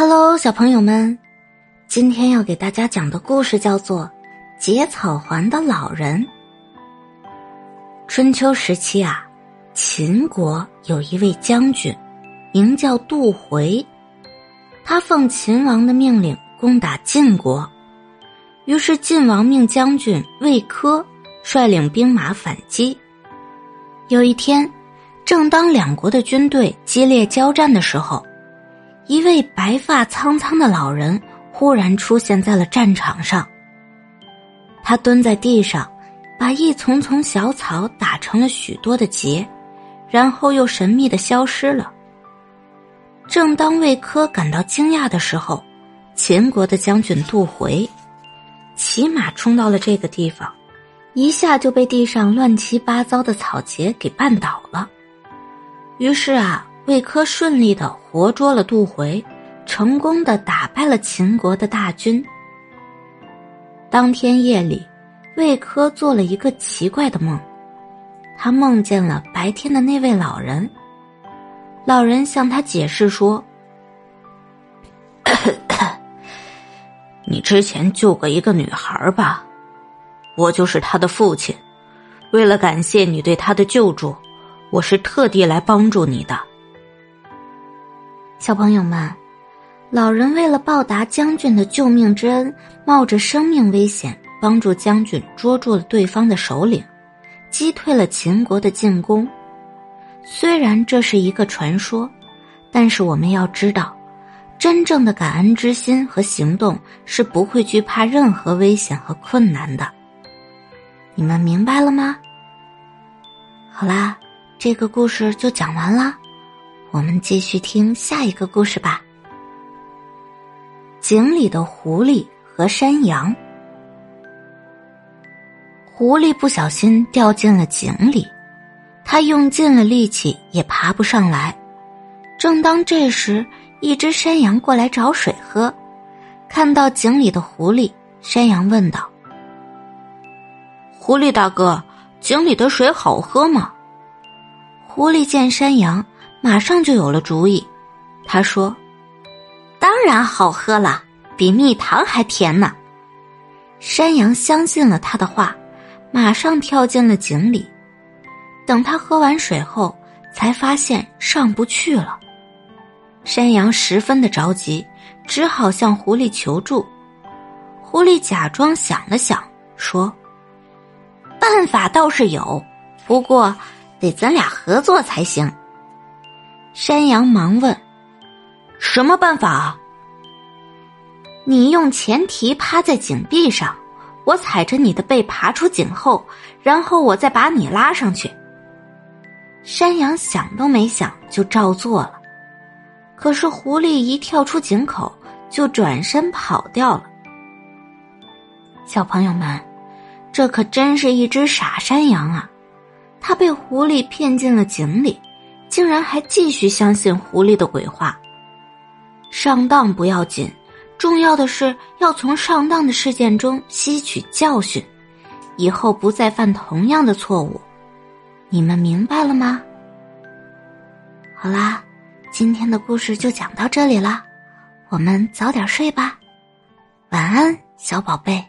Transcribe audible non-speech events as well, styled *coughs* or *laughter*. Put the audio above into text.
Hello，小朋友们，今天要给大家讲的故事叫做《结草环的老人》。春秋时期啊，秦国有一位将军，名叫杜回，他奉秦王的命令攻打晋国，于是晋王命将军魏科率领兵马反击。有一天，正当两国的军队激烈交战的时候。一位白发苍苍的老人忽然出现在了战场上。他蹲在地上，把一丛丛小草打成了许多的结，然后又神秘的消失了。正当魏科感到惊讶的时候，秦国的将军杜回骑马冲到了这个地方，一下就被地上乱七八糟的草结给绊倒了。于是啊。魏科顺利的活捉了杜回，成功的打败了秦国的大军。当天夜里，魏科做了一个奇怪的梦，他梦见了白天的那位老人。老人向他解释说：“ *coughs* 你之前救过一个女孩吧？我就是她的父亲。为了感谢你对她的救助，我是特地来帮助你的。”小朋友们，老人为了报答将军的救命之恩，冒着生命危险帮助将军捉住了对方的首领，击退了秦国的进攻。虽然这是一个传说，但是我们要知道，真正的感恩之心和行动是不会惧怕任何危险和困难的。你们明白了吗？好啦，这个故事就讲完了。我们继续听下一个故事吧。井里的狐狸和山羊。狐狸不小心掉进了井里，它用尽了力气也爬不上来。正当这时，一只山羊过来找水喝，看到井里的狐狸，山羊问道：“狐狸大哥，井里的水好喝吗？”狐狸见山羊。马上就有了主意，他说：“当然好喝了，比蜜糖还甜呢。”山羊相信了他的话，马上跳进了井里。等他喝完水后，才发现上不去了。山羊十分的着急，只好向狐狸求助。狐狸假装想了想，说：“办法倒是有，不过得咱俩合作才行。”山羊忙问：“什么办法？”你用前蹄趴在井壁上，我踩着你的背爬出井后，然后我再把你拉上去。山羊想都没想就照做了，可是狐狸一跳出井口就转身跑掉了。小朋友们，这可真是一只傻山羊啊！它被狐狸骗进了井里。竟然还继续相信狐狸的鬼话。上当不要紧，重要的是要从上当的事件中吸取教训，以后不再犯同样的错误。你们明白了吗？好啦，今天的故事就讲到这里了，我们早点睡吧，晚安，小宝贝。